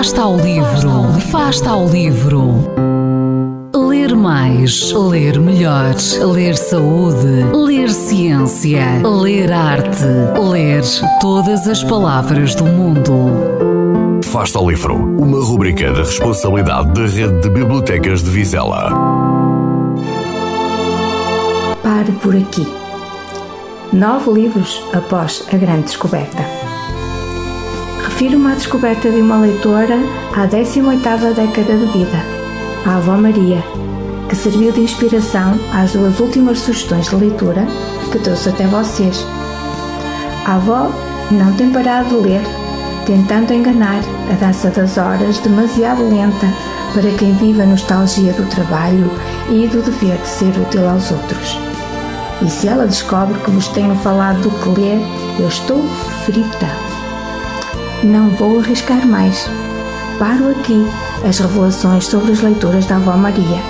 Fasta ao livro, Fasta ao livro. Ler mais, ler melhor, ler saúde, ler ciência, ler arte, ler todas as palavras do mundo. Fasta ao livro, uma rubrica da responsabilidade da Rede de Bibliotecas de Vizela. Pare por aqui. Nove livros após a grande descoberta refiro-me à descoberta de uma leitora à 18ª década de vida, a avó Maria, que serviu de inspiração às duas últimas sugestões de leitura que trouxe até vocês. A avó não tem parado de ler, tentando enganar a dança das horas demasiado lenta para quem vive a nostalgia do trabalho e do dever de ser útil aos outros. E se ela descobre que vos tenho falado do que ler, eu estou frita. Não vou arriscar mais. Paro aqui as revelações sobre as leituras da Avó Maria.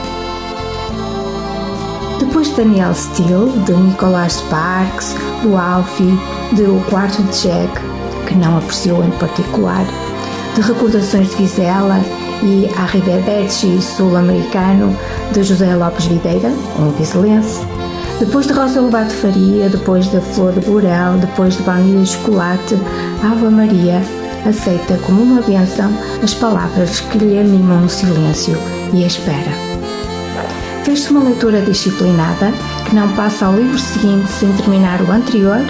Depois de Daniel Steele, de Nicholas Sparks, do Alfie, de O Quarto de Jack, que não apreciou em particular, de Recordações de Vizela e Arrivederci Sul-Americano, de José Lopes Videira, um vizelense, depois de Rosa Lobato Faria, depois da Flor de Burel, depois de Baunilha Chocolate, Ave Maria aceita como uma benção as palavras que lhe animam o silêncio e a espera. Fez-se uma leitura disciplinada que não passa ao livro seguinte sem terminar o anterior,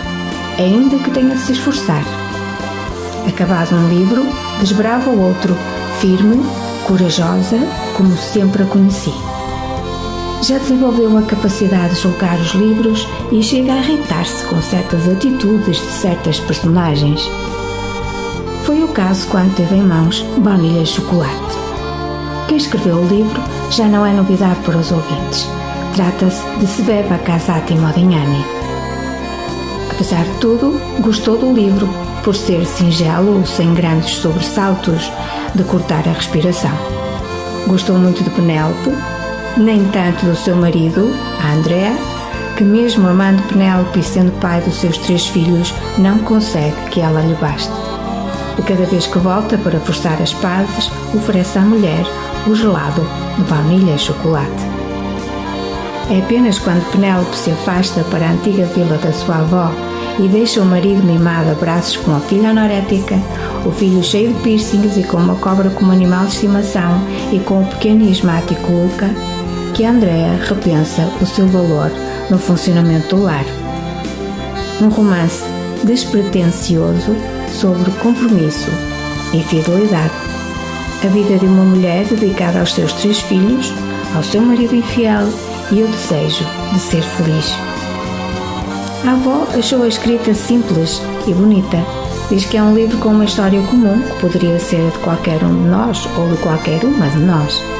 ainda que tenha de se esforçar. Acabado um livro, desbrava o outro, firme, corajosa, como sempre a conheci. Já desenvolveu a capacidade de julgar os livros e chega a irritar-se com certas atitudes de certas personagens foi o caso quando teve em mãos Baunilha Chocolate. Quem escreveu o livro já não é novidade para os ouvintes. Trata-se de Sveva Casati Modignani. Apesar de tudo, gostou do livro por ser singelo, sem grandes sobressaltos, de cortar a respiração. Gostou muito de Penélope, nem tanto do seu marido, a Andrea, que mesmo amando Penélope e sendo pai dos seus três filhos, não consegue que ela lhe baste e cada vez que volta para forçar as pazes, oferece à mulher o gelado de baunilha e chocolate. É apenas quando Penélope se afasta para a antiga vila da sua avó e deixa o marido mimado a braços com a filha anorética, o filho cheio de piercings e com uma cobra como animal de estimação e com o pequeno e asmático Luca, que Andrea repensa o seu valor no funcionamento do lar. Um romance despretensioso sobre compromisso e fidelidade. A vida de uma mulher dedicada aos seus três filhos, ao seu marido infiel e o desejo de ser feliz. A avó achou a escrita simples e bonita. Diz que é um livro com uma história comum que poderia ser de qualquer um de nós ou de qualquer uma de nós.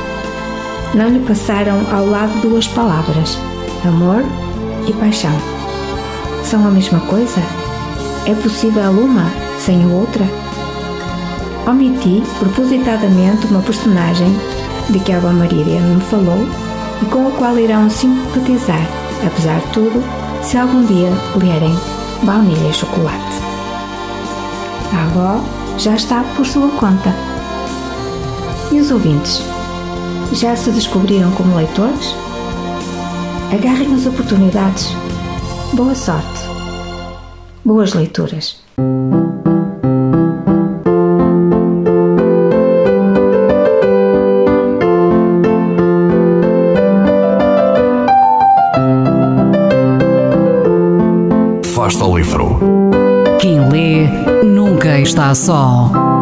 Não lhe passaram ao lado duas palavras: amor e paixão. São a mesma coisa? É possível uma sem a outra? Omiti propositadamente uma personagem de que a Ava Maria me falou e com a qual irão simpatizar, apesar de tudo, se algum dia lerem Baunilha e Chocolate. A avó já está por sua conta. E os ouvintes? Já se descobriram como leitores? Agarrem as oportunidades. Boa sorte. Boas leituras. Fasta ao livro. Quem lê nunca está só.